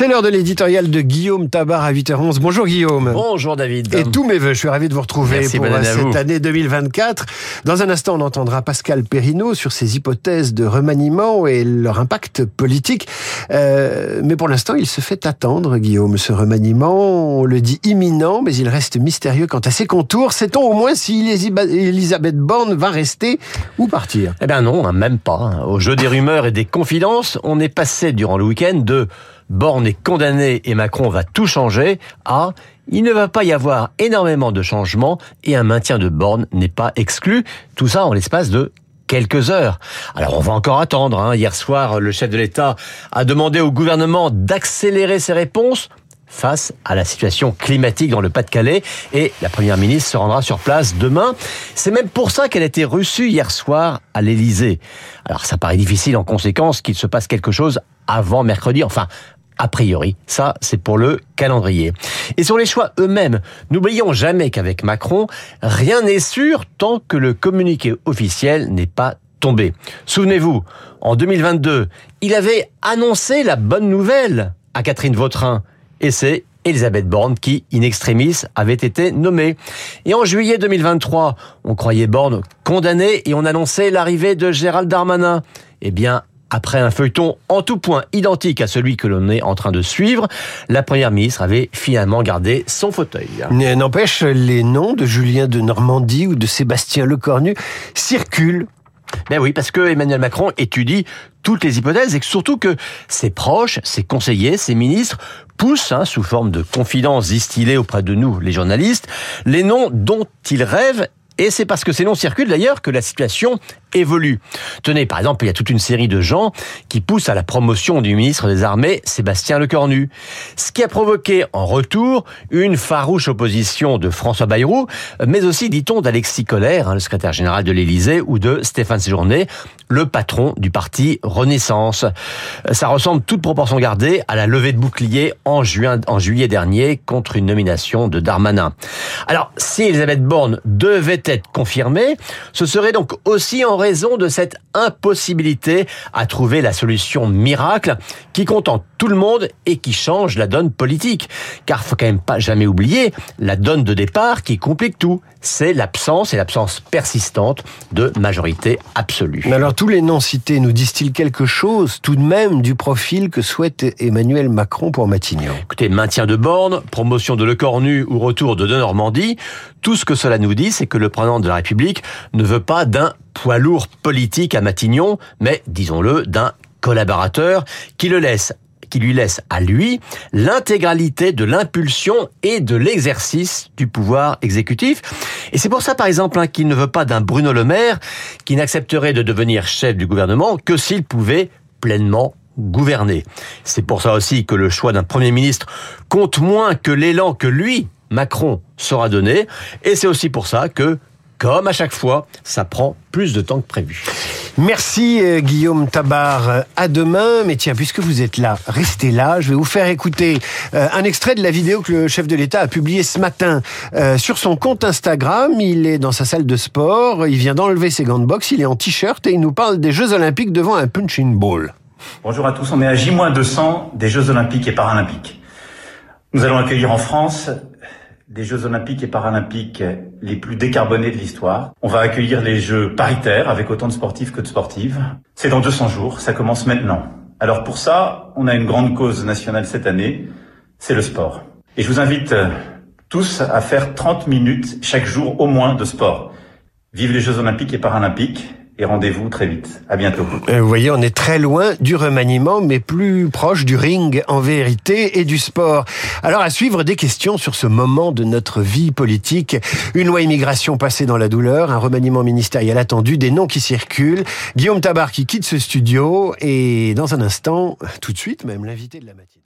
C'est l'heure de l'éditorial de Guillaume Tabar à 8h11. Bonjour Guillaume. Bonjour David. Et tous mes voeux, je suis ravi de vous retrouver Merci, pour cette vous. année 2024. Dans un instant, on entendra Pascal Perrineau sur ses hypothèses de remaniement et leur impact politique. Euh, mais pour l'instant, il se fait attendre, Guillaume, ce remaniement. On le dit imminent, mais il reste mystérieux quant à ses contours. Sait-on au moins si Elisa- Elisabeth Borne va rester ou partir? Eh bien non, hein, même pas. hein. Au jeu des rumeurs et des confidences, on est passé durant le week-end de Borne est condamné et Macron va tout changer à il ne va pas y avoir énormément de changements et un maintien de Borne n'est pas exclu. Tout ça en l'espace de quelques heures. Alors on va encore attendre. hein. Hier soir, le chef de l'État a demandé au gouvernement d'accélérer ses réponses face à la situation climatique dans le Pas-de-Calais et la première ministre se rendra sur place demain. C'est même pour ça qu'elle a été reçue hier soir à l'Élysée. Alors ça paraît difficile en conséquence qu'il se passe quelque chose avant mercredi, enfin a priori, ça c'est pour le calendrier. Et sur les choix eux-mêmes, n'oublions jamais qu'avec Macron, rien n'est sûr tant que le communiqué officiel n'est pas tombé. Souvenez-vous, en 2022, il avait annoncé la bonne nouvelle à Catherine Vautrin et c'est Elisabeth Borne qui, in extremis, avait été nommée. Et en juillet 2023, on croyait Borne condamné et on annonçait l'arrivée de Gérald Darmanin. Eh bien, après un feuilleton en tout point identique à celui que l'on est en train de suivre, la première ministre avait finalement gardé son fauteuil. Mais N'empêche, les noms de Julien de Normandie ou de Sébastien Lecornu circulent. Ben oui, parce que Emmanuel Macron étudie toutes les hypothèses et que surtout que ses proches, ses conseillers, ses ministres poussent, hein, sous forme de confidences distillées auprès de nous, les journalistes, les noms dont ils rêvent et c'est parce que ces noms circulent d'ailleurs que la situation évolue. Tenez, par exemple, il y a toute une série de gens qui poussent à la promotion du ministre des Armées, Sébastien Lecornu. Ce qui a provoqué en retour une farouche opposition de François Bayrou, mais aussi, dit-on, d'Alexis Collère, hein, le secrétaire général de l'Élysée, ou de Stéphane Séjourné, le patron du parti Renaissance. Ça ressemble toute proportion gardée à la levée de bouclier en, juin, en juillet dernier contre une nomination de Darmanin. Alors, si Elisabeth Borne devait être confirmée, ce serait donc aussi en raison de cette impossibilité à trouver la solution miracle qui contente tout le monde et qui change la donne politique. Car faut quand même pas jamais oublier la donne de départ qui complique tout. C'est l'absence et l'absence persistante de majorité absolue. Mais alors tous les noms cités nous disent-ils quelque chose tout de même du profil que souhaite Emmanuel Macron pour Matignon? Écoutez, maintien de borne, promotion de Lecornu ou retour de De Normandie, tout ce que cela nous dit, c'est que le président de la République ne veut pas d'un poids lourd politique à Matignon, mais, disons-le, d'un collaborateur qui le laisse qui lui laisse à lui l'intégralité de l'impulsion et de l'exercice du pouvoir exécutif. Et c'est pour ça, par exemple, hein, qu'il ne veut pas d'un Bruno Le Maire qui n'accepterait de devenir chef du gouvernement que s'il pouvait pleinement gouverner. C'est pour ça aussi que le choix d'un Premier ministre compte moins que l'élan que lui, Macron, sera donné. Et c'est aussi pour ça que, comme à chaque fois, ça prend plus de temps que prévu. Merci euh, Guillaume Tabar. À demain. Mais tiens, puisque vous êtes là, restez là. Je vais vous faire écouter euh, un extrait de la vidéo que le chef de l'État a publiée ce matin euh, sur son compte Instagram. Il est dans sa salle de sport. Il vient d'enlever ses gants de boxe. Il est en t-shirt et il nous parle des Jeux Olympiques devant un punching ball. Bonjour à tous, on est à J-200 des Jeux Olympiques et Paralympiques. Nous allons accueillir en France des Jeux Olympiques et Paralympiques les plus décarbonés de l'histoire. On va accueillir les Jeux paritaires avec autant de sportifs que de sportives. C'est dans 200 jours, ça commence maintenant. Alors pour ça, on a une grande cause nationale cette année, c'est le sport. Et je vous invite euh, tous à faire 30 minutes chaque jour au moins de sport. Vive les Jeux Olympiques et Paralympiques et rendez-vous très vite. À bientôt. Euh, Vous voyez, on est très loin du remaniement, mais plus proche du ring en vérité et du sport. Alors à suivre des questions sur ce moment de notre vie politique. Une loi immigration passée dans la douleur, un remaniement ministériel attendu, des noms qui circulent. Guillaume Tabar qui quitte ce studio et dans un instant, tout de suite même, l'invité de la matinée.